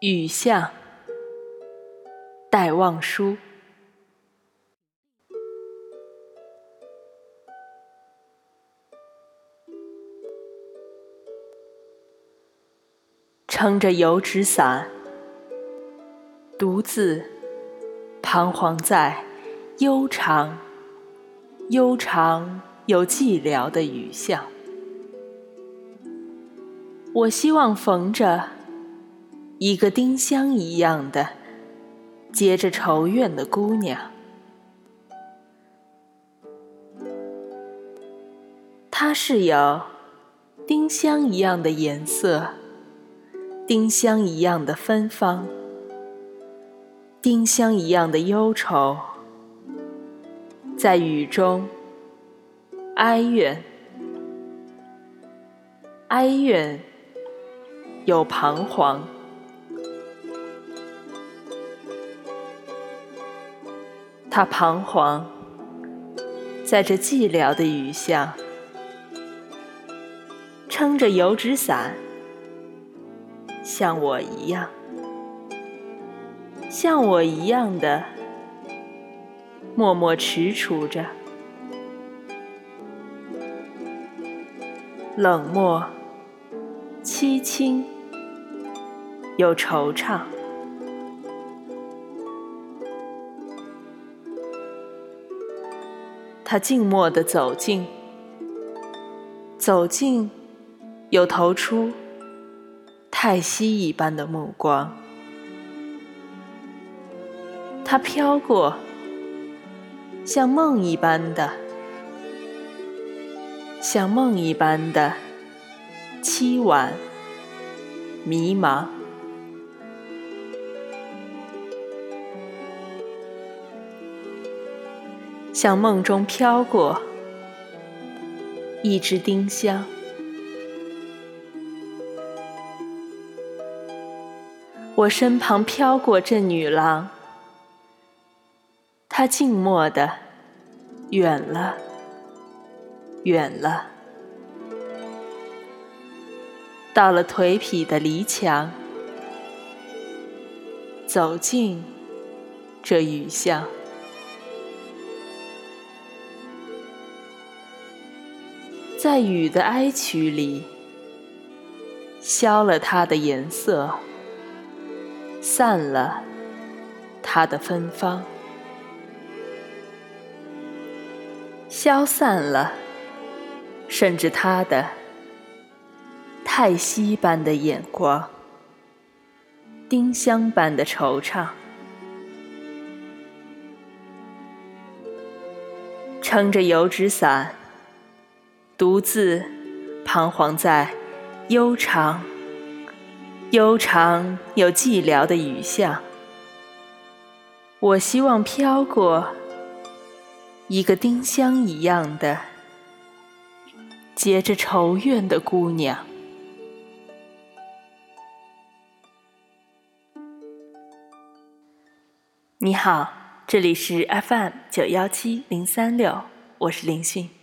雨巷，戴望舒。撑着油纸伞，独自彷徨在悠长、悠长又寂寥的雨巷。我希望逢着。一个丁香一样的结着愁怨的姑娘，她是有丁香一样的颜色，丁香一样的芬芳，丁香一样的忧愁，在雨中哀怨，哀怨又彷徨。他彷徨在这寂寥的雨巷，撑着油纸伞，像我一样，像我一样的默默踟蹰着，冷漠、凄清又惆怅。他静默地走近，走近，又投出叹息一般的目光。他飘过，像梦一般的，像梦一般的凄婉、迷茫。向梦中飘过一支丁香，我身旁飘过这女郎，她静默的远了，远了，到了颓圮的篱墙，走进这雨巷。在雨的哀曲里，消了它的颜色，散了它的芬芳，消散了，甚至他的叹息般的眼光，丁香般的惆怅，撑着油纸伞。独自彷徨在悠长、悠长又寂寥的雨巷，我希望飘过一个丁香一样的结着愁怨的姑娘。你好，这里是 FM 九幺七零三六，我是林讯。